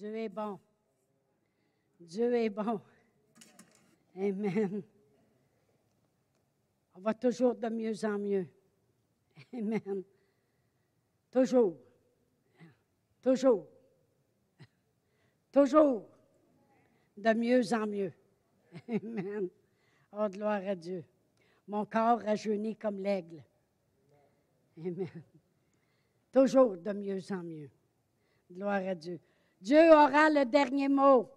Dieu est bon. Dieu est bon. Amen. On va toujours de mieux en mieux. Amen. Toujours. Toujours. Toujours. De mieux en mieux. Amen. Oh, gloire à Dieu. Mon corps rajeunit comme l'aigle. Amen. Toujours de mieux en mieux. Gloire à Dieu. Dieu aura le dernier mot.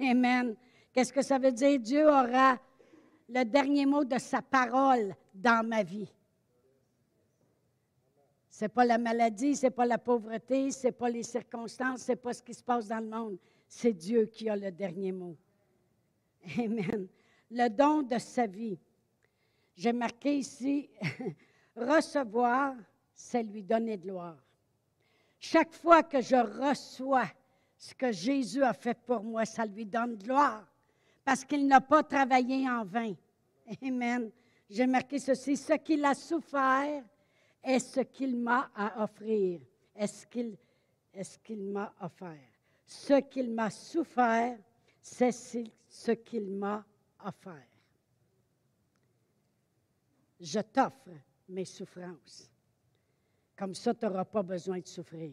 Amen. Qu'est-ce que ça veut dire? Dieu aura le dernier mot de sa parole dans ma vie. Ce n'est pas la maladie, ce n'est pas la pauvreté, ce n'est pas les circonstances, ce n'est pas ce qui se passe dans le monde. C'est Dieu qui a le dernier mot. Amen. Le don de sa vie. J'ai marqué ici, recevoir, c'est lui donner de gloire. Chaque fois que je reçois ce que Jésus a fait pour moi, ça lui donne gloire parce qu'il n'a pas travaillé en vain. Amen. J'ai marqué ceci, ce qu'il a souffert est ce qu'il m'a à offrir. Est-ce qu'il est qu'il m'a offert? Ce qu'il m'a souffert, c'est ce qu'il m'a offert. Je t'offre mes souffrances. Comme ça, tu n'auras pas besoin de souffrir.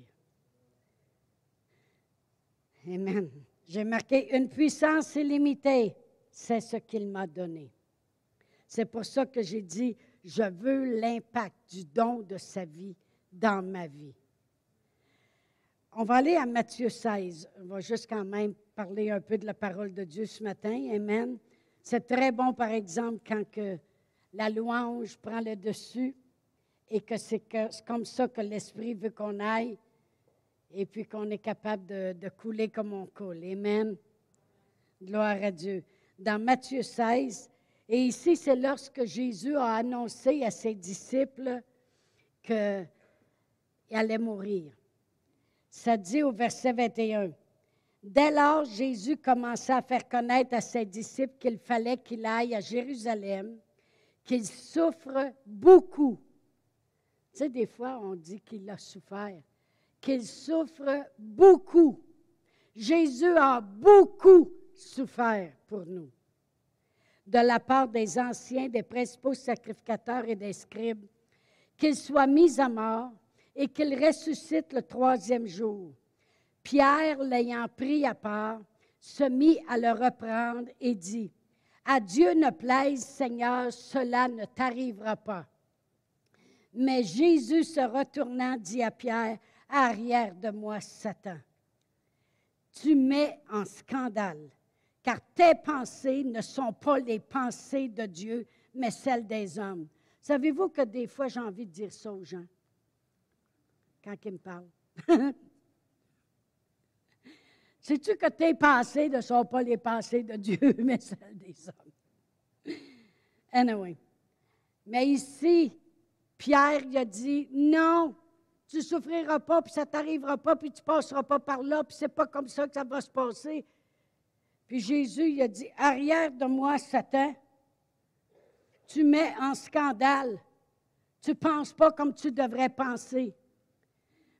Amen. J'ai marqué une puissance illimitée. C'est ce qu'il m'a donné. C'est pour ça que j'ai dit, je veux l'impact du don de sa vie dans ma vie. On va aller à Matthieu 16. On va juste quand même parler un peu de la parole de Dieu ce matin. Amen. C'est très bon, par exemple, quand que la louange prend le dessus et que c'est comme ça que l'Esprit veut qu'on aille et puis qu'on est capable de, couler comme on coule. Amen. Gloire à Dieu. Dans Matthieu 16, et ici, c'est lorsque Jésus a annoncé à ses disciples qu'il allait mourir. Ça dit au verset 21. Dès lors, Jésus commença à faire connaître à ses disciples qu'il fallait qu'il aille à Jérusalem, qu'il souffre beaucoup. Tu sais, des fois, on dit qu'il a souffert qu'il souffre beaucoup. Jésus a beaucoup souffert pour nous. De la part des anciens, des principaux sacrificateurs et des scribes, qu'il soit mis à mort et qu'il ressuscite le troisième jour. Pierre, l'ayant pris à part, se mit à le reprendre et dit, À Dieu ne plaise, Seigneur, cela ne t'arrivera pas. Mais Jésus se retournant dit à Pierre, Arrière de moi, Satan. Tu mets en scandale, car tes pensées ne sont pas les pensées de Dieu, mais celles des hommes. Savez-vous que des fois, j'ai envie de dire ça aux gens quand ils me parlent? Sais-tu que tes pensées ne sont pas les pensées de Dieu, mais celles des hommes? Anyway. Mais ici, Pierre il a dit non, tu souffriras pas, puis ça t'arrivera pas, puis tu passeras pas par là, puis c'est pas comme ça que ça va se passer. Puis Jésus, il a dit, arrière de moi, Satan, tu mets en scandale. Tu ne penses pas comme tu devrais penser.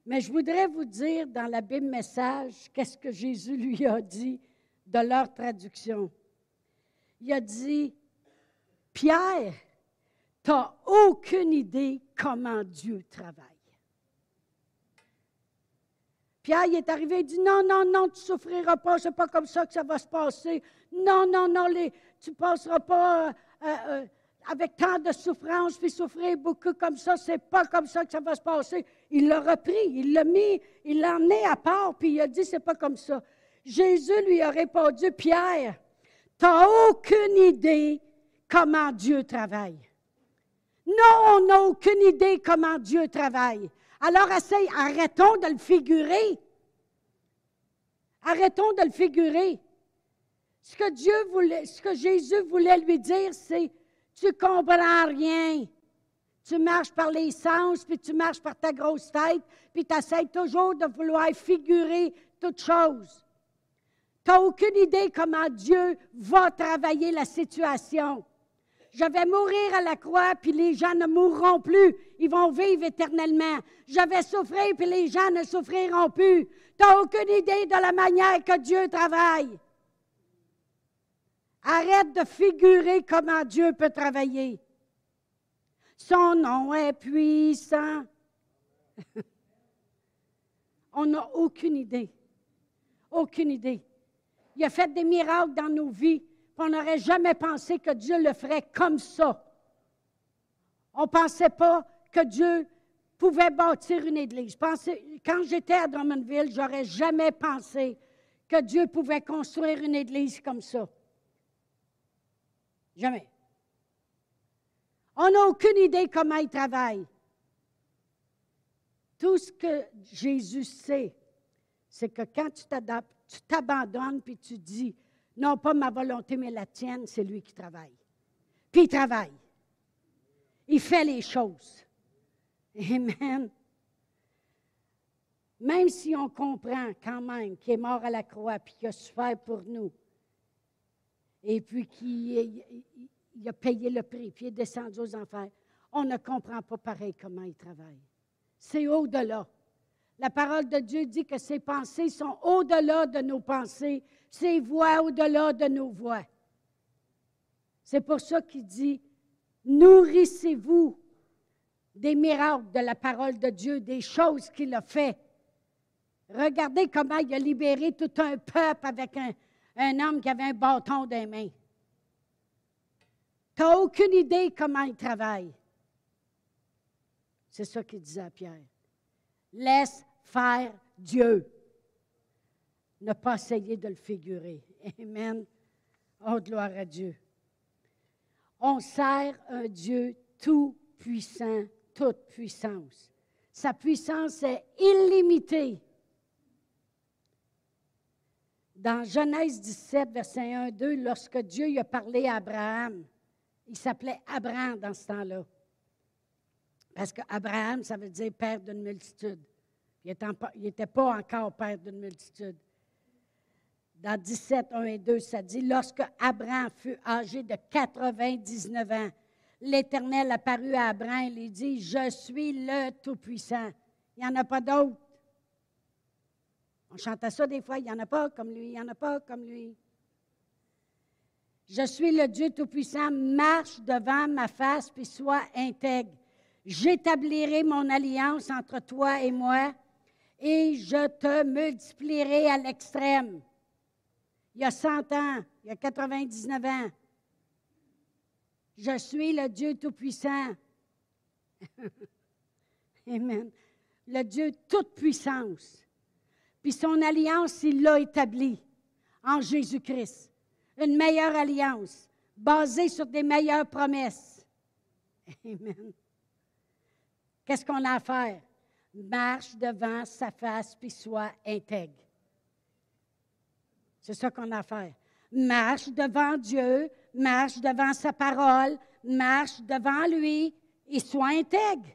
Mais je voudrais vous dire dans la Bible Message, qu'est-ce que Jésus lui a dit de leur traduction? Il a dit, Pierre, tu n'as aucune idée comment Dieu travaille. Pierre, est arrivé, il dit Non, non, non, tu ne souffriras pas, c'est pas comme ça que ça va se passer. Non, non, non, tu ne passeras pas euh, euh, avec tant de souffrance, puis souffrir beaucoup comme ça, c'est pas comme ça que ça va se passer. Il l'a repris, il l'a mis, il l'a emmené à part, puis il a dit C'est pas comme ça. Jésus lui a répondu Pierre, tu n'as aucune idée comment Dieu travaille. Non, on n'a aucune idée comment Dieu travaille. Alors, essaye, arrêtons de le figurer. Arrêtons de le figurer. Ce que Dieu voulait, ce que Jésus voulait lui dire, c'est tu comprends rien. Tu marches par les sens, puis tu marches par ta grosse tête, puis tu essaies toujours de vouloir figurer toute chose. Tu n'as aucune idée comment Dieu va travailler la situation. Je vais mourir à la croix, puis les gens ne mourront plus. Ils vont vivre éternellement. Je vais souffrir, puis les gens ne souffriront plus. Tu n'as aucune idée de la manière que Dieu travaille. Arrête de figurer comment Dieu peut travailler. Son nom est puissant. On n'a aucune idée. Aucune idée. Il a fait des miracles dans nos vies. On n'aurait jamais pensé que Dieu le ferait comme ça. On ne pensait pas que Dieu pouvait bâtir une église. quand j'étais à Drummondville, j'aurais jamais pensé que Dieu pouvait construire une église comme ça. Jamais. On n'a aucune idée comment il travaille. Tout ce que Jésus sait, c'est que quand tu t'adaptes, tu t'abandonnes puis tu dis, non pas ma volonté, mais la tienne, c'est lui qui travaille. Puis il travaille. Il fait les choses. Amen. Même si on comprend quand même qu'il est mort à la croix puis qu'il a souffert pour nous, et puis qu'il a payé le prix, puis il est descendu aux enfers, on ne comprend pas pareil comment il travaille. C'est au-delà. La parole de Dieu dit que ses pensées sont au-delà de nos pensées, ses voix au-delà de nos voix. C'est pour ça qu'il dit, nourrissez-vous des miracles de la parole de Dieu, des choses qu'il a fait. Regardez comment il a libéré tout un peuple avec un, un homme qui avait un bâton dans les mains. Tu n'as aucune idée comment il travaille. C'est ça qu'il disait à Pierre. Laisse faire Dieu. Ne pas essayer de le figurer. Amen. Oh, gloire à Dieu. On sert un Dieu tout-puissant, toute puissance. Sa puissance est illimitée. Dans Genèse 17, verset 1, 2, lorsque Dieu a parlé à Abraham, il s'appelait Abraham dans ce temps-là. Parce qu'Abraham, ça veut dire père d'une multitude. Il n'était pas encore père d'une multitude. Dans 17, 1 et 2, ça dit Lorsque Abraham fut âgé de 99 ans, l'Éternel apparut à Abraham et lui dit Je suis le Tout-Puissant. Il n'y en a pas d'autre. On chantait ça des fois, il n'y en a pas comme lui, il n'y en a pas comme lui. Je suis le Dieu Tout-Puissant, marche devant ma face, puis sois intègre. J'établirai mon alliance entre toi et moi, et je te multiplierai à l'extrême. Il y a 100 ans, il y a 99 ans. Je suis le Dieu Tout-Puissant. Amen. Le Dieu toute puissance. Puis son alliance, il l'a établie en Jésus-Christ. Une meilleure alliance, basée sur des meilleures promesses. Amen. Qu'est-ce qu'on a à faire? Marche devant sa face, puis sois intègre. C'est ça qu'on a à faire. Marche devant Dieu, marche devant sa parole, marche devant lui et sois intègre.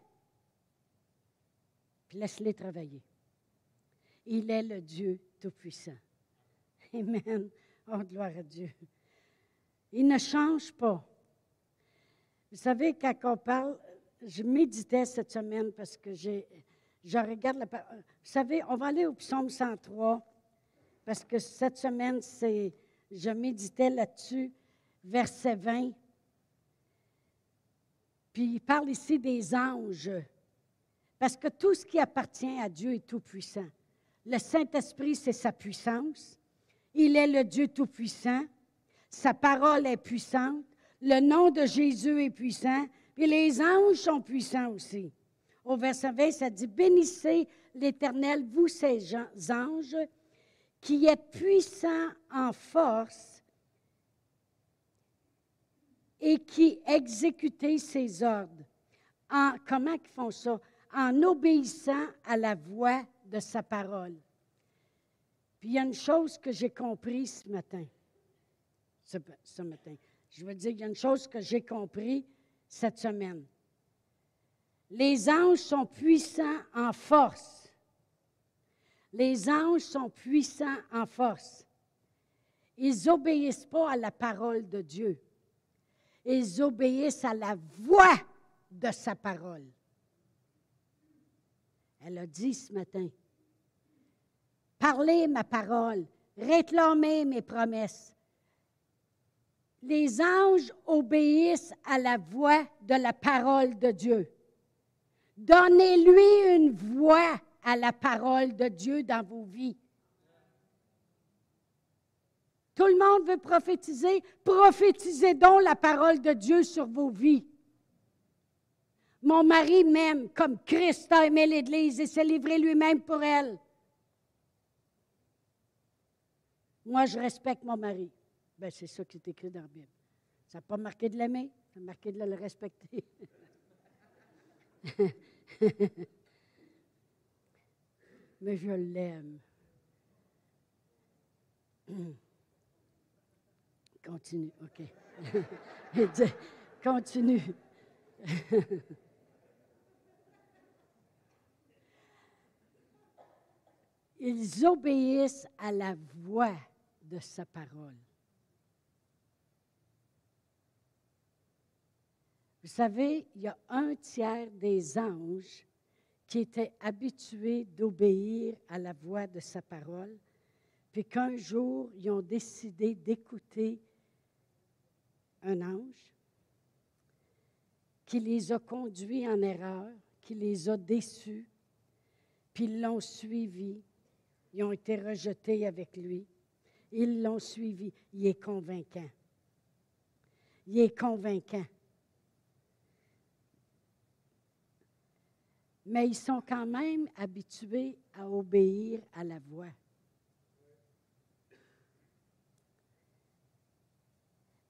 Puis laisse-les travailler. Il est le Dieu Tout-Puissant. Amen. Oh, gloire à Dieu. Il ne change pas. Vous savez, quand on parle, je méditais cette semaine parce que j'ai, je regarde la. Vous savez, on va aller au psaume 103 parce que cette semaine, c'est, je méditais là-dessus, verset 20. Puis il parle ici des anges. Parce que tout ce qui appartient à Dieu est tout puissant. Le Saint-Esprit, c'est sa puissance. Il est le Dieu Tout-Puissant. Sa parole est puissante. Le nom de Jésus est puissant. Puis les anges sont puissants aussi. Au verset 20, ça dit, Bénissez l'Éternel, vous ces anges, qui êtes puissants en force et qui exécutez ses ordres. En, comment ils font ça? En obéissant à la voix de sa parole. Puis il y a une chose que j'ai compris ce matin. Ce, matin. Je veux dire, il y a une chose que j'ai compris cette semaine. Les anges sont puissants en force. Les anges sont puissants en force. Ils n'obéissent pas à la parole de Dieu. ils obéissent à la voix de sa parole. Elle a dit ce matin, parlez ma parole, réclamez mes promesses. Les anges obéissent à la voix de la parole de Dieu. Donnez-lui une voix à la parole de Dieu dans vos vies. Tout le monde veut prophétiser. Prophétisez donc la parole de Dieu sur vos vies. Mon mari m'aime comme Christ a aimé l'Église et s'est livré lui-même pour elle. Moi, je respecte mon mari. Ben, c'est ça qui est écrit dans la Bible. Ça n'a pas marqué de l'aimer, ça a marqué de le respecter. Mais je l'aime. Continue, OK. Continue. Ils obéissent à la voix de sa parole. Vous savez, il y a un tiers des anges qui étaient habitués d'obéir à la voix de sa parole, puis qu'un jour, ils ont décidé d'écouter un ange qui les a conduits en erreur, qui les a déçus, puis ils l'ont suivi. Ils ont été rejetés avec lui. Ils l'ont suivi. Il est convaincant. Il est convaincant. Mais ils sont quand même habitués à obéir à la voix.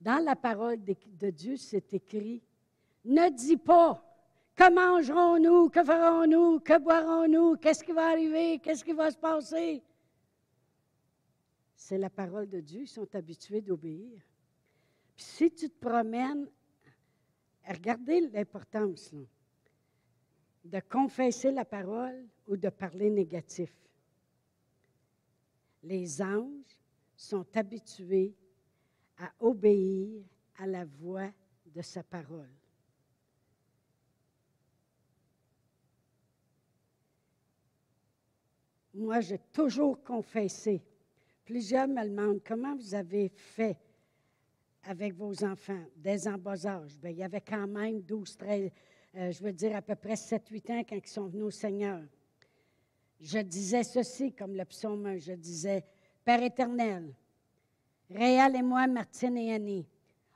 Dans la parole de, Dieu, c'est écrit, ne dis pas, que mangerons-nous, que ferons-nous, que boirons-nous, qu'est-ce qui va arriver, qu'est-ce qui va se passer. C'est la parole de Dieu, ils sont habitués d'obéir. Puis si tu te promènes, regardez l'importance de confesser la parole ou de parler négatif. Les anges sont habitués à obéir à la voix de sa parole. Moi, j'ai toujours confessé. Plusieurs me demandent comment vous avez fait avec vos enfants, des en bas âge. Bien, il y avait quand même 12, 13, euh, je veux dire à peu près 7-8 ans quand ils sont venus au Seigneur. Je disais ceci comme le psaume je disais, Père éternel, Réal et moi, Martine et Annie,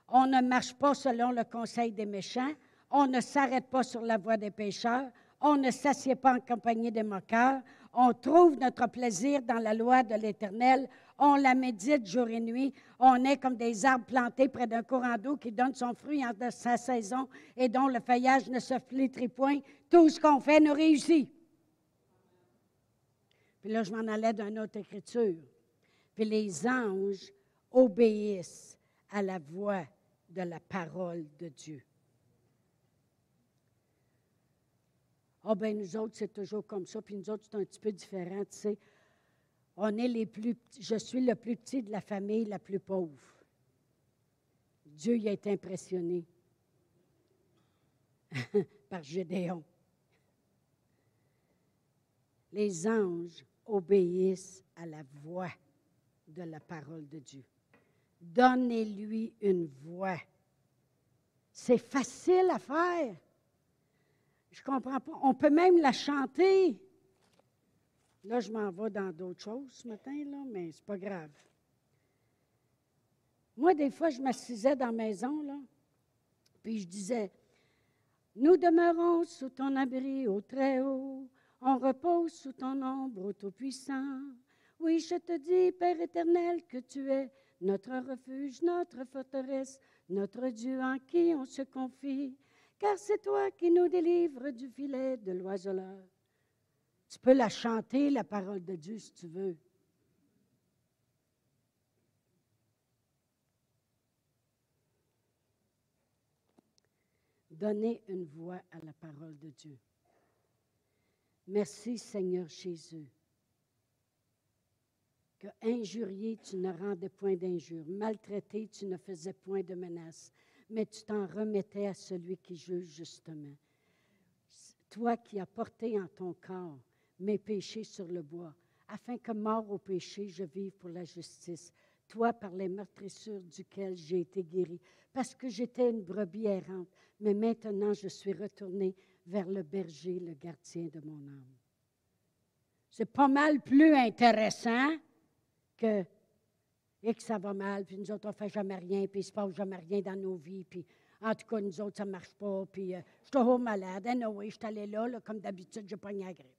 on ne marche pas selon le conseil des méchants, on ne s'arrête pas sur la voie des pécheurs, on ne s'assied pas en compagnie des moqueurs, on trouve notre plaisir dans la loi de l'Éternel, on la médite jour et nuit, on est comme des arbres plantés près d'un courant d'eau qui donne son fruit en sa saison et dont le feuillage ne se flétrit point. Tout ce qu'on fait nous réussit. Puis là, je m'en allais d'une autre écriture. Puis les anges obéissent à la voix de la parole de Dieu. Ah, ben nous autres, c'est toujours comme ça, puis nous autres, c'est un petit peu différent, tu sais. Est je suis le plus petit de la famille la plus pauvre. Dieu y été impressionné par Gédéon. Les anges obéissent à la voix de la parole de Dieu. Donnez-lui une voix. C'est facile à faire. Je comprends pas. On peut même la chanter. Là, je m'en vais dans d'autres choses ce matin, là, mais c'est pas grave. Moi, des fois, je m'assisais dans la maison, puis je disais, Nous demeurons sous ton abri au Très-Haut, on repose sous ton ombre au Tout-Puissant. Oui, je te dis, Père éternel, que tu es notre refuge, notre forteresse, notre Dieu en qui on se confie, car c'est toi qui nous délivres du filet de l'oiseleur. Tu peux la chanter, la parole de Dieu, si tu veux. Donner une voix à la parole de Dieu. Merci Seigneur Jésus que injurié, tu ne rendais point d'injure, maltraité, tu ne faisais point de menaces, mais tu t'en remettais à celui qui juge justement. Toi qui as porté en ton corps mes péchés sur le bois, afin que mort au péché, je vive pour la justice. Toi, par les meurtrissures duquel j'ai été guéri, parce que j'étais une brebis errante, mais maintenant je suis retourné vers le berger, le gardien de mon âme. C'est pas mal plus intéressant que et ça va mal, puis nous autres, on ne fait jamais rien, puis il ne se passe jamais rien dans nos vies, puis en tout cas, nous autres, ça ne marche pas, puis je suis toujours malade. Anyway, je suis allé là, là, comme d'habitude, j'ai pogné la grippe.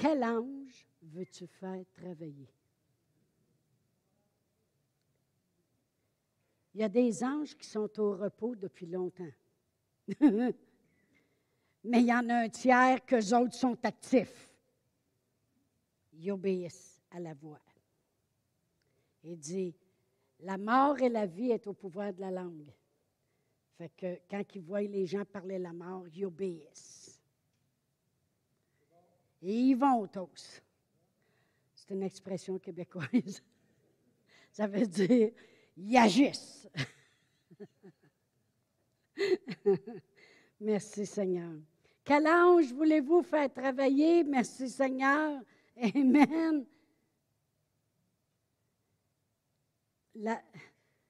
Quel ange veux-tu faire travailler? Il y a des anges qui sont au repos depuis longtemps. Mais il y en a un tiers qu'eux autres sont actifs. Ils obéissent à la voix. Il dit, la mort et la vie est au pouvoir de la langue. Fait que quand ils voient les gens parler la mort, ils obéissent. Et ils vont tous. C'est une expression québécoise. Ça veut dire, ils agissent. Merci Seigneur. Quel ange voulez-vous faire travailler? Merci Seigneur. Amen.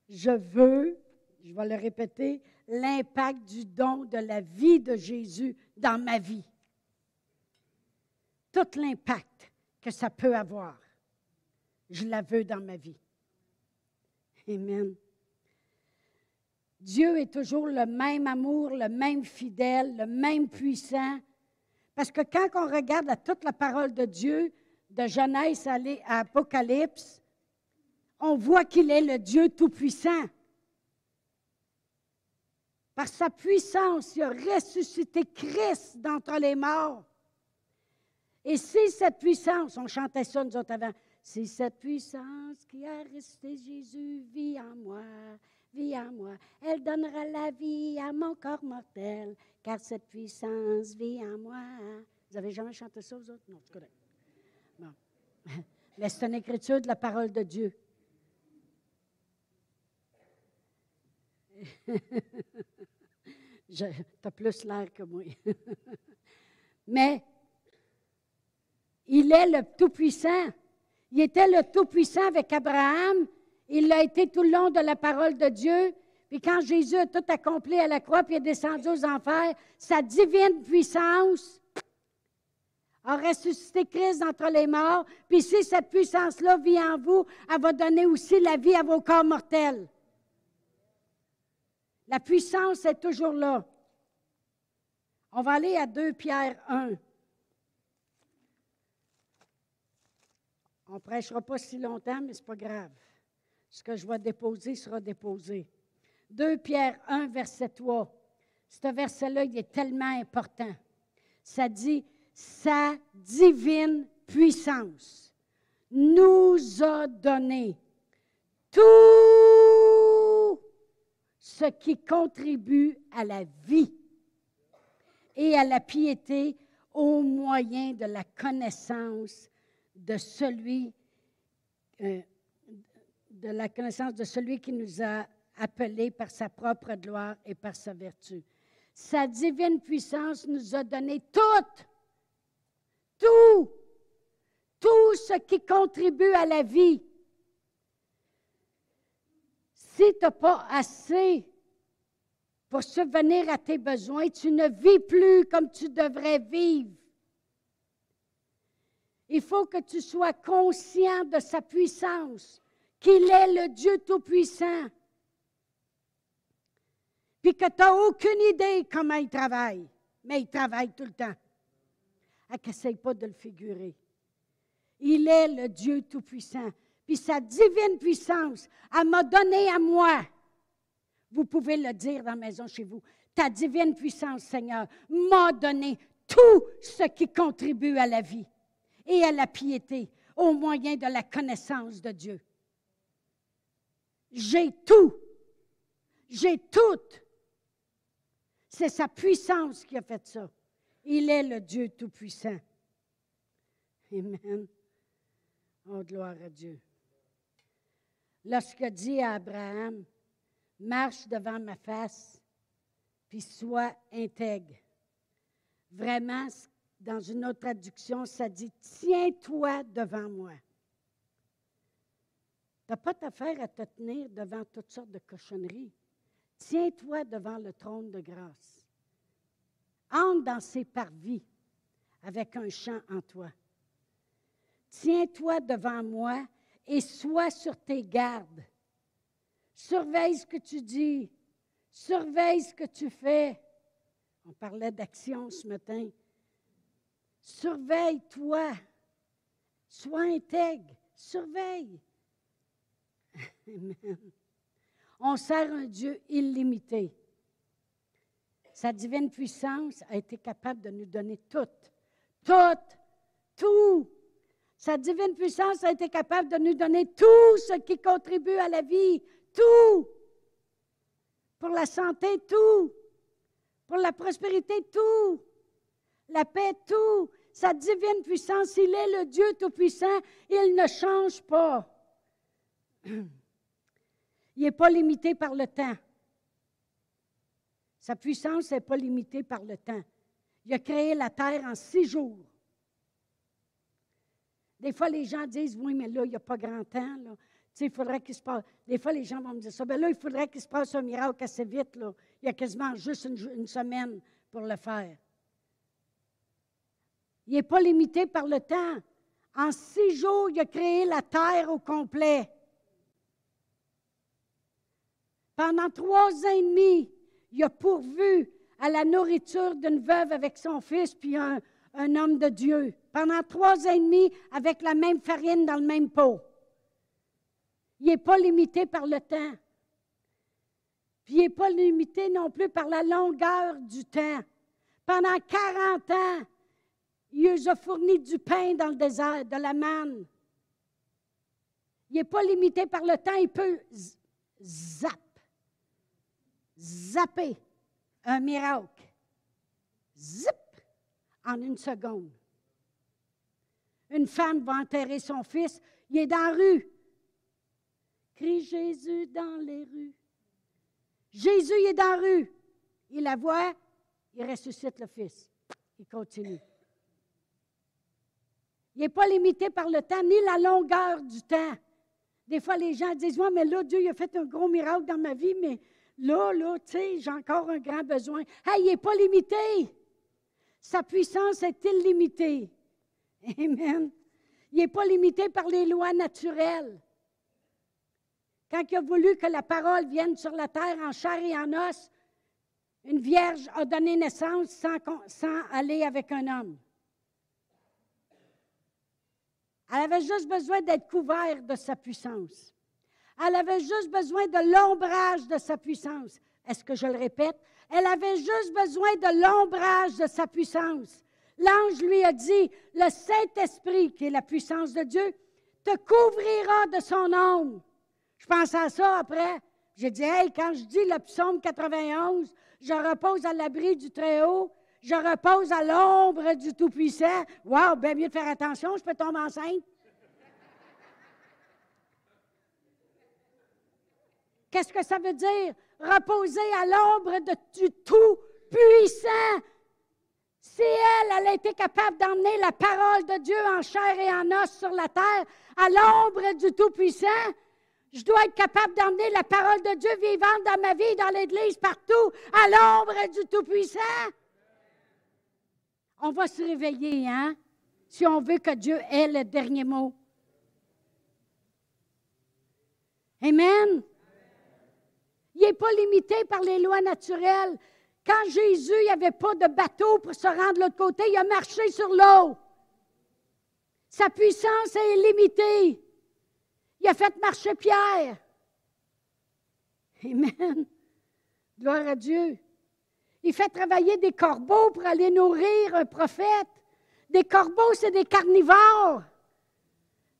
je veux, je vais le répéter, l'impact du don de la vie de Jésus dans ma vie. Tout l'impact que ça peut avoir, je la veux dans ma vie. Amen. Dieu est toujours le même amour, le même fidèle, le même puissant. Parce que quand on regarde toute la parole de Dieu, de Genèse à Apocalypse, on voit qu'il est le Dieu Tout-Puissant. Par sa puissance, il a ressuscité Christ d'entre les morts. Et si cette puissance, on chantait ça nous autres avant, si cette puissance qui a resté Jésus vit en moi, vie en moi. Elle donnera la vie à mon corps mortel, car cette puissance vit en moi. Vous avez jamais chanté ça, vous autres? Non, c'est correct. Bon. Mais c'est une écriture de la parole de Dieu. tu as plus l'air que moi. Mais il est le Tout-Puissant. Il était le Tout-Puissant avec Abraham, il l'a été tout le long de la parole de Dieu. Puis quand Jésus a tout accompli à la croix, puis est descendu aux enfers, sa divine puissance a ressuscité Christ entre les morts. Puis si cette puissance-là vit en vous, elle va donner aussi la vie à vos corps mortels. La puissance est toujours là. On va aller à 2 Pierre 1. On ne prêchera pas si longtemps, mais ce n'est pas grave. Ce que je vais déposer sera déposé. 2 Pierre 1, verset 3. Ce verset-là, il est tellement important. Ça dit, sa divine puissance nous a donné tout ce qui contribue à la vie et à la piété au moyen de la connaissance de celui euh, de la connaissance de celui qui nous a appelés par sa propre gloire et par sa vertu. Sa divine puissance nous a donné tout, tout, tout ce qui contribue à la vie. Si tu n'as pas assez pour subvenir à tes besoins, tu ne vis plus comme tu devrais vivre. Il faut que tu sois conscient de sa puissance qu'il est le Dieu Tout-Puissant, puis que tu n'as aucune idée comment il travaille, mais il travaille tout le temps. N'essaye pas de le figurer. Il est le Dieu Tout-Puissant. Puis sa divine puissance, elle m'a donné à moi. Vous pouvez le dire dans la maison chez vous. Ta divine puissance, Seigneur, m'a donné tout ce qui contribue à la vie et à la piété au moyen de la connaissance de Dieu. J'ai tout. J'ai tout. C'est sa puissance qui a fait ça. Il est le Dieu Tout-Puissant. Amen. Oh, gloire à Dieu. Lorsque dit à Abraham, marche devant ma face, puis sois intègre. Vraiment, dans une autre traduction, ça dit, tiens-toi devant moi. Tu n'as pas d'affaire à te tenir devant toutes sortes de cochonneries. Tiens-toi devant le trône de grâce. Entre dans ses parvis avec un chant en toi. Tiens-toi devant moi et sois sur tes gardes. Surveille ce que tu dis. Surveille ce que tu fais. On parlait d'action ce matin. Surveille-toi. Sois intègre. Surveille. Amen. On sert un Dieu illimité. Sa divine puissance a été capable de nous donner tout, tout, tout. Sa divine puissance a été capable de nous donner tout ce qui contribue à la vie, tout. Pour la santé, tout. Pour la prospérité, tout. La paix, tout. Sa divine puissance, il est le Dieu Tout-Puissant, il ne change pas. Il n'est pas limité par le temps. Sa puissance n'est pas limitée par le temps. Il a créé la terre en six jours. Des fois, les gens disent Oui, mais là, il n'y a pas grand temps. Là. il faudrait qu'il se passe. Des fois, les gens vont me dire ça. Bien là, il faudrait qu'il se passe un miracle assez vite. Là. Il y a quasiment juste une, semaine pour le faire. Il n'est pas limité par le temps. En six jours, il a créé la terre au complet. Pendant trois ans et demi, il a pourvu à la nourriture d'une veuve avec son fils, puis un, homme de Dieu. Pendant trois ans et demi, avec la même farine dans le même pot. Il n'est pas limité par le temps. Puis il n'est pas limité non plus par la longueur du temps. Pendant 40 ans, il nous a fourni du pain dans le désert, de la manne. Il n'est pas limité par le temps, il peut zap zapper un miracle. Zip! En une seconde. Une femme va enterrer son fils, il est dans la rue. Crie Jésus dans les rues. Jésus il est dans la rue. Il la voit, il ressuscite le fils. Il continue. Il n'est pas limité par le temps ni la longueur du temps. Des fois, les gens disent, ouais, mais là, Dieu il a fait un gros miracle dans ma vie, mais Là, là, tu sais, j'ai encore un grand besoin. Hey, il n'est pas limité. Sa puissance est illimitée. Amen. Il n'est pas limité par les lois naturelles. Quand il a voulu que la parole vienne sur la terre en chair et en os, une vierge a donné naissance sans aller avec un homme. Elle avait juste besoin d'être couverte de sa puissance. Elle avait juste besoin de l'ombrage de sa puissance. Est-ce que je le répète? Elle avait juste besoin de l'ombrage de sa puissance. L'ange lui a dit, le Saint-Esprit, qui est la puissance de Dieu, te couvrira de son ombre. Je pense à ça après. J'ai dit, hey, quand je dis le psaume 91, je repose à l'abri du Très-Haut, je repose à l'ombre du Tout-Puissant. Wow, bien mieux de faire attention, je peux tomber enceinte. Qu'est-ce que ça veut dire? Reposer à l'ombre du Tout-Puissant. Si elle, elle a été capable d'emmener la parole de Dieu en chair et en os sur la terre, à l'ombre du Tout-Puissant, je dois être capable d'emmener la parole de Dieu vivante dans ma vie, dans l'Église, partout, à l'ombre du Tout-Puissant. On va se réveiller, hein, si on veut que Dieu ait le dernier mot. Amen. Il n'est pas limité par les lois naturelles. Quand Jésus, il n'y avait pas de bateau pour se rendre de l'autre côté, il a marché sur l'eau. Sa puissance est illimitée. Il a fait marcher Pierre. Amen. Gloire à Dieu. Il fait travailler des corbeaux pour aller nourrir un prophète. Des corbeaux, c'est des carnivores.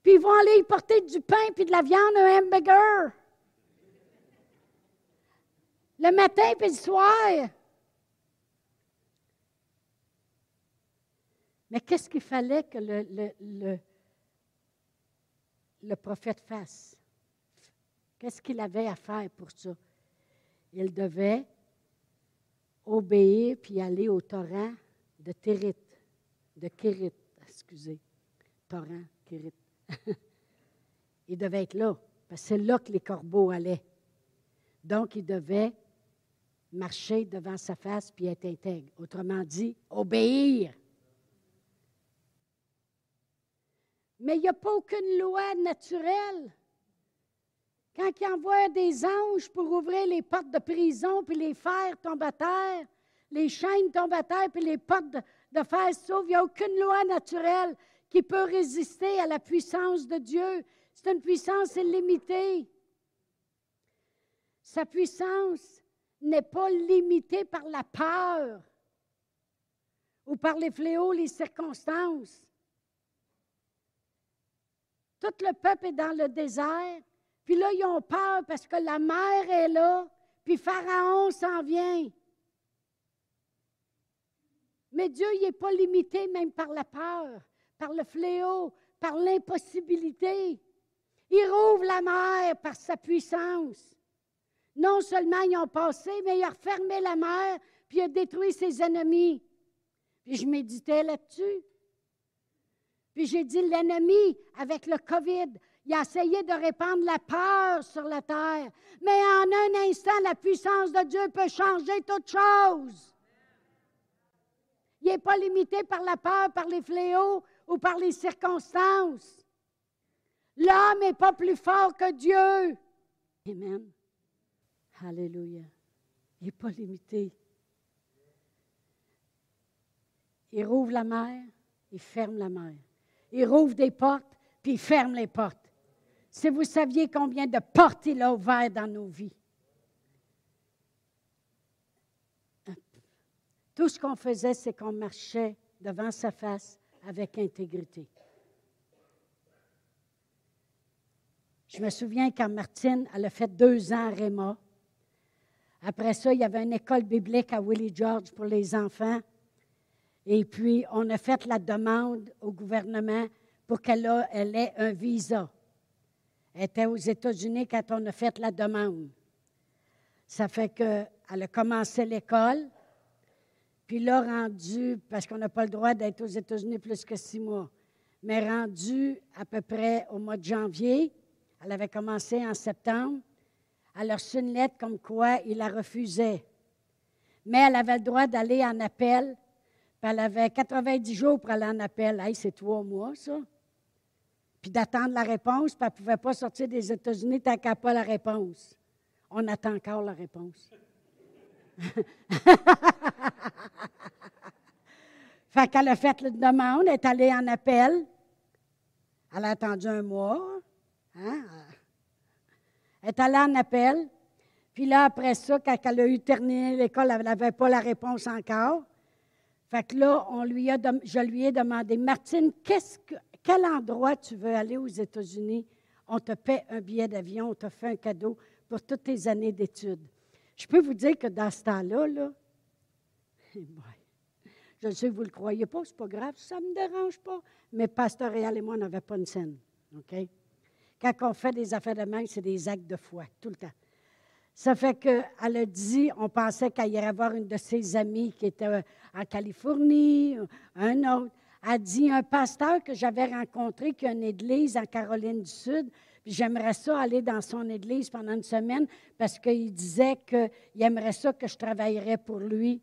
Puis ils vont aller y porter du pain puis de la viande, un hamburger le matin et le soir. Mais qu'est-ce qu'il fallait que le prophète fasse? Qu'est-ce qu'il avait à faire pour ça? Il devait obéir puis aller au torrent de Térit, de Kérit, excusez, torrent, Kérit. il devait être là, parce que c'est là que les corbeaux allaient. Donc, il devait marcher devant sa face puis être intègre. Autrement dit, obéir. Mais il n'y a pas aucune loi naturelle. Quand il envoie des anges pour ouvrir les portes de prison, puis les fers tombent à terre, les chaînes tombent à terre, puis les portes de, de fer s'ouvrent, il n'y a aucune loi naturelle qui peut résister à la puissance de Dieu. C'est une puissance illimitée. Sa puissance n'est pas limitée par la peur ou par les fléaux, les circonstances. Tout le peuple est dans le désert, puis là, ils ont peur parce que la mer est là, puis Pharaon s'en vient. Mais Dieu, il n'est pas limité même par la peur, par le fléau, par l'impossibilité. Il rouvre la mer par sa puissance. Non seulement ils ont passé, mais il a refermé la mer, puis il a détruit ses ennemis. Puis je méditais là-dessus. Puis j'ai dit, l'ennemi, avec le COVID, il a essayé de répandre la peur sur la terre. Mais en un instant, la puissance de Dieu peut changer toute chose. Il n'est pas limité par la peur, par les fléaux ou par les circonstances. L'homme n'est pas plus fort que Dieu. Amen. Alléluia. Il n'est pas limité. Il rouvre la mer, il ferme la mer. Il rouvre des portes, puis il ferme les portes. Si vous saviez combien de portes il a dans nos vies. Tout ce qu'on faisait, c'est qu'on marchait devant sa face avec intégrité. Je me souviens quand Martine, elle a fait deux ans à Réma. Après ça, il y avait une école biblique à Willie George pour les enfants. Et puis, on a fait la demande au gouvernement pour qu'elle ait un visa. Était aux États-Unis quand on a fait la demande. Ça fait qu'elle a commencé l'école. Puis là, rendu, parce qu'on n'a pas le droit d'être aux États-Unis plus que six mois, mais rendu à peu près au mois de janvier, elle avait commencé en septembre, elle a reçu une lettre comme quoi il la refusait. Mais elle avait le droit d'aller en appel. Puis elle avait 90 jours pour aller en appel. Hey, c'est trois mois, ça. Puis d'attendre la réponse, puis elle ne pouvait pas sortir des États-Unis tant qu'elle n'a pas la réponse. On attend encore la réponse. fait qu'elle a fait la demande, elle est allée en appel. Elle a attendu un mois. Hein? Elle est allée en appel. Puis là, après ça, quand elle a eu terminé l'école, elle n'avait pas la réponse encore. Fait que là, on lui a je lui ai demandé, Martine, quel endroit tu veux aller aux États-Unis? On te paie un billet d'avion, on te fait un cadeau pour toutes tes années d'études. Je peux vous dire que dans ce temps-là, là, je sais que vous ne le croyez pas, c'est pas grave, ça ne me dérange pas, mais Pasteur Réal et moi, on n'avait pas une scène. Quand on fait des affaires de main, c'est des actes de foi, tout le temps. Ça fait qu'elle a dit, on pensait qu'elle irait voir une de ses amies qui était euh, en Californie, un autre. A dit, un pasteur que j'avais rencontré qui a une église en Caroline du Sud, puis j'aimerais ça aller dans son église pendant une semaine parce qu'il disait qu'il aimerait ça que je travaillerais pour lui.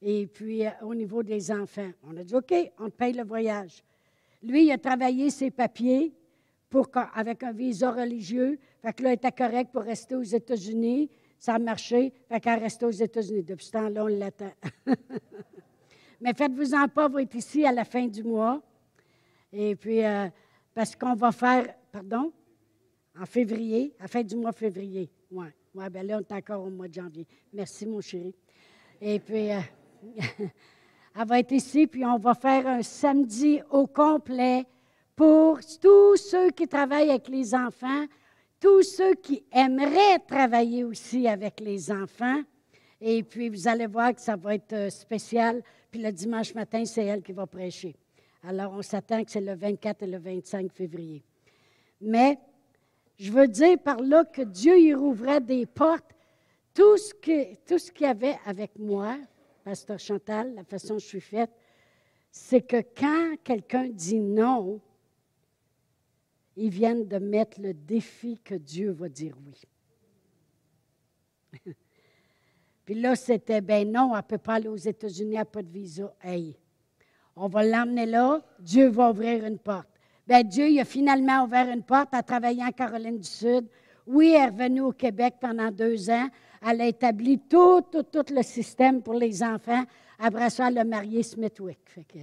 Et puis, euh, au niveau des enfants, on a dit, OK, on te paye le voyage. Lui, il a travaillé ses papiers, avec un visa religieux. Fait que là, elle était correcte pour rester aux États-Unis. Ça a marché. Fait qu'elle resté aux États-Unis. Depuis ce temps-là, on l'attend. Mais faites-vous-en pas, vous êtes ici à la fin du mois. Et puis, euh, parce qu'on va faire, pardon, en février, à la fin du mois février. Oui, ouais, bien là, on est encore au mois de janvier. Merci, mon chéri. Et puis, euh, elle va être ici, puis on va faire un samedi au complet pour tous ceux qui travaillent avec les enfants, tous ceux qui aimeraient travailler aussi avec les enfants. Et puis, vous allez voir que ça va être euh, spécial. Puis le dimanche matin, c'est elle qui va prêcher. Alors, on s'attend que c'est le 24 et le 25 février. Mais je veux dire par là que Dieu y rouvrait des portes. Tout ce qu'il y avait avec moi, Pasteur Chantal, la façon dont je suis faite, c'est que quand quelqu'un dit non, ils viennent de mettre le défi que Dieu va dire oui. Puis là, c'était, ben non, elle ne peut pas aller aux États-Unis, elle n'a pas de visa. Hey, on va l'emmener là, Dieu va ouvrir une porte. Ben Dieu, il a finalement ouvert une porte à travailler en Caroline du Sud. Oui, elle est revenue au Québec pendant deux ans. Elle a établi tout, tout, tout le système pour les enfants. Après ça, elle a marié Smithwick. Fait que,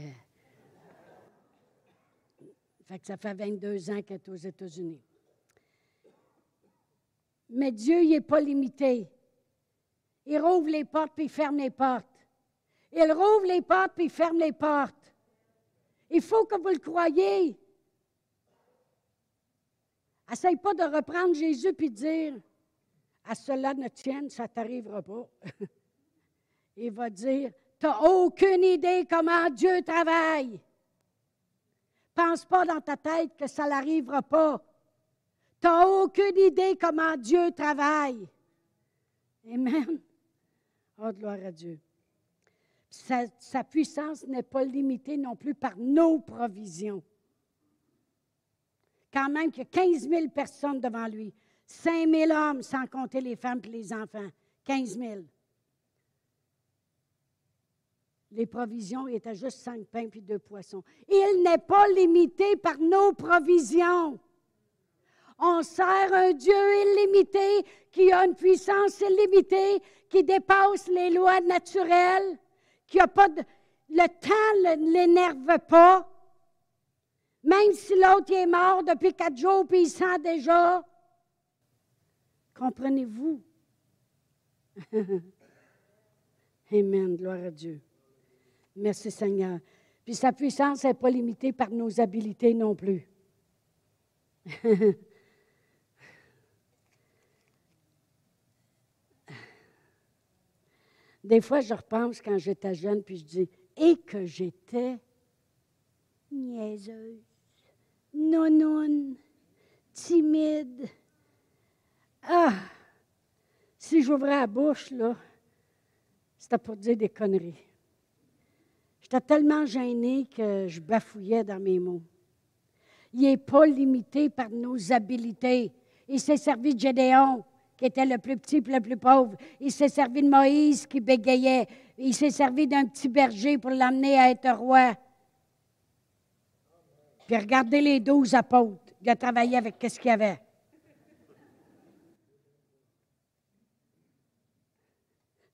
fait que ça fait 22 ans qu'elle est aux États-Unis. Mais Dieu, il n'est pas limité. Il rouvre les portes puis il ferme les portes. Il rouvre les portes puis ferme les portes. Il faut que vous le croyez. Essaye pas de reprendre Jésus puis dire à cela ne tienne, ça t'arrivera pas. il va dire Tu n'as aucune idée comment Dieu travaille. Pense pas dans ta tête que ça n'arrivera pas. Tu n'as aucune idée comment Dieu travaille. Amen. Oh, gloire à Dieu. Sa, puissance n'est pas limitée non plus par nos provisions. Quand même qu'il y a 15 000 personnes devant lui, 5 000 hommes sans compter les femmes et les enfants, 15 000. Les provisions étaient juste cinq pains puis deux poissons. Il n'est pas limité par nos provisions. On sert un Dieu illimité qui a une puissance illimitée, qui dépasse les lois naturelles, qui a pas de, le temps ne l'énerve pas. Même si l'autre est mort depuis quatre jours puis il sent déjà. Comprenez-vous? Amen. Gloire à Dieu. Merci Seigneur. Puis sa puissance n'est pas limitée par nos habiletés non plus. Des fois, je repense quand j'étais jeune, puis je dis, et que j'étais niaiseuse, non timide. Ah! Si j'ouvrais la bouche, là, c'était pour dire des conneries. J'étais tellement gênée que je bafouillais dans mes mots. Il n'est pas limité par nos habiletés. Il s'est servi de Gédéon qui était le plus petit et le plus pauvre. Il s'est servi de Moïse qui bégayait. Il s'est servi d'un petit berger pour l'amener à être roi. Puis regardez les douze apôtres. Il a travaillé avec qu'est-ce qu'il y avait.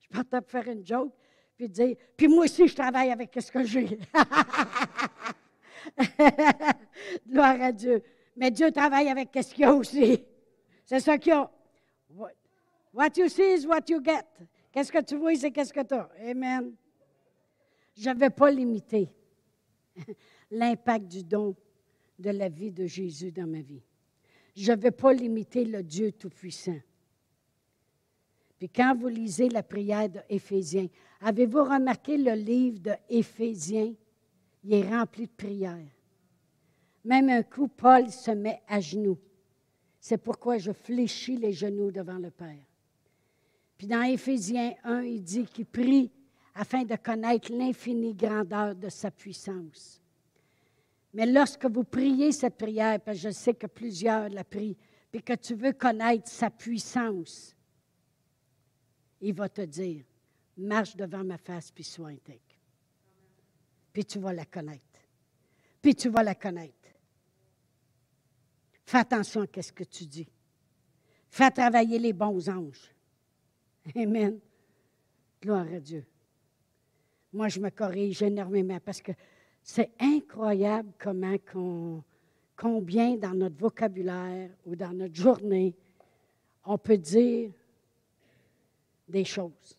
Je partais pour faire une joke, puis dire, puis moi aussi, je travaille avec qu'est-ce que j'ai. Gloire à Dieu. Mais Dieu travaille avec qu'est-ce qu'il y a aussi. C'est ça qu'il y a. What you see is what you get. Qu'est-ce que tu vois, c'est qu'est-ce que tu as. Amen. Je ne vais pas limiter l'impact du don de la vie de Jésus dans ma vie. Je ne vais pas limiter le Dieu Tout-Puissant. Puis quand vous lisez la prière d'Éphésiens, avez-vous remarqué le livre d'Éphésiens? Il est rempli de prières. Même un coup, Paul se met à genoux. C'est pourquoi je fléchis les genoux devant le Père. Puis dans Éphésiens 1, il dit qu'il prie afin de connaître l'infinie grandeur de sa puissance. Mais lorsque vous priez cette prière, parce que je sais que plusieurs la prient, puis que tu veux connaître sa puissance, il va te dire, marche devant ma face, puis sois intègre. Puis tu vas la connaître. Puis tu vas la connaître. Fais attention à ce que tu dis. Fais travailler les bons anges. Amen. Gloire à Dieu. Moi, je me corrige énormément parce que c'est incroyable comment combien dans notre vocabulaire ou dans notre journée, on peut dire des choses.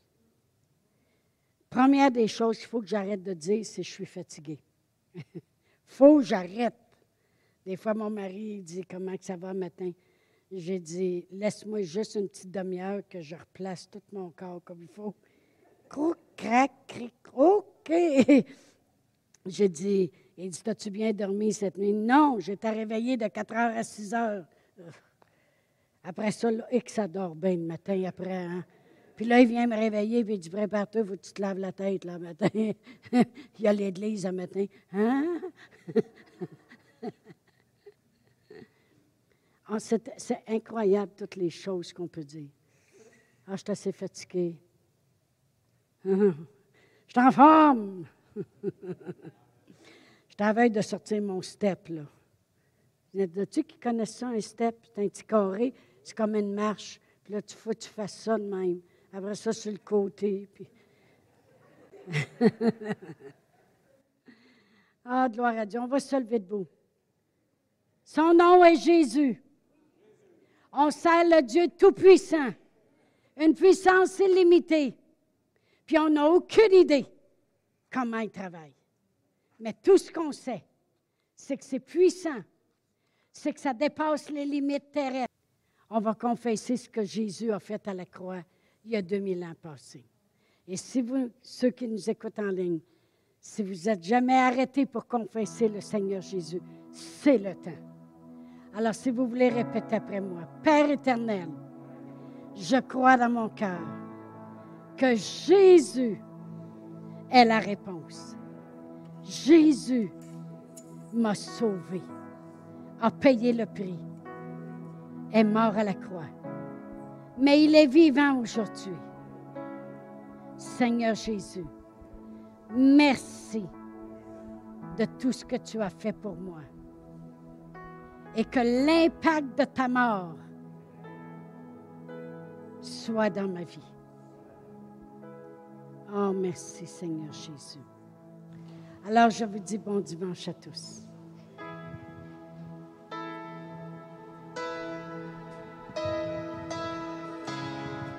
Première des choses qu'il faut que j'arrête de dire, c'est je suis fatigué. Il faut que j'arrête. Des fois, mon mari dit comment ça va matin. J'ai dit, laisse-moi juste une petite demi-heure que je replace tout mon corps comme il faut. Croc, crac, cric, OK. J'ai dit, Il dit T'as-tu bien dormi cette nuit? Non, j'étais réveillé de 4 heures à 6 heures. Après ça, et que ça dort bien le matin après. Hein? Puis là, il vient me réveiller, puis il dit Prépare-toi, faut que tu te laves la tête le matin. il y a l'église le matin. Hein? Ah, c'est incroyable toutes les choses qu'on peut dire. Ah, je suis assez fatigué. je suis en forme. je t'avais de sortir mon step, là. Y a tu qui connaissent ça, un step? C'est un petit carré, c'est comme une marche. Puis là, tu faut que tu fasses ça de même. Après ça, sur le côté. Ah, gloire à Dieu. On va se lever debout. Son nom est Jésus. On sert le Dieu Tout-Puissant, une puissance illimitée. Puis on n'a aucune idée comment il travaille. Mais tout ce qu'on sait, c'est que c'est puissant, c'est que ça dépasse les limites terrestres. On va confesser ce que Jésus a fait à la croix il y a 2000 ans passés. Et si vous, ceux qui nous écoutent en ligne, si vous n'êtes jamais arrêtés pour confesser le Seigneur Jésus, c'est le temps. Alors, si vous voulez répéter après moi, Père éternel, je crois dans mon cœur que Jésus est la réponse. Jésus m'a sauvé, a payé le prix, est mort à la croix. Mais il est vivant aujourd'hui. Seigneur Jésus, merci de tout ce que tu as fait pour moi et que l'impact de ta mort soit dans ma vie. Oh, merci Seigneur Jésus. Alors je vous dis bon dimanche à tous.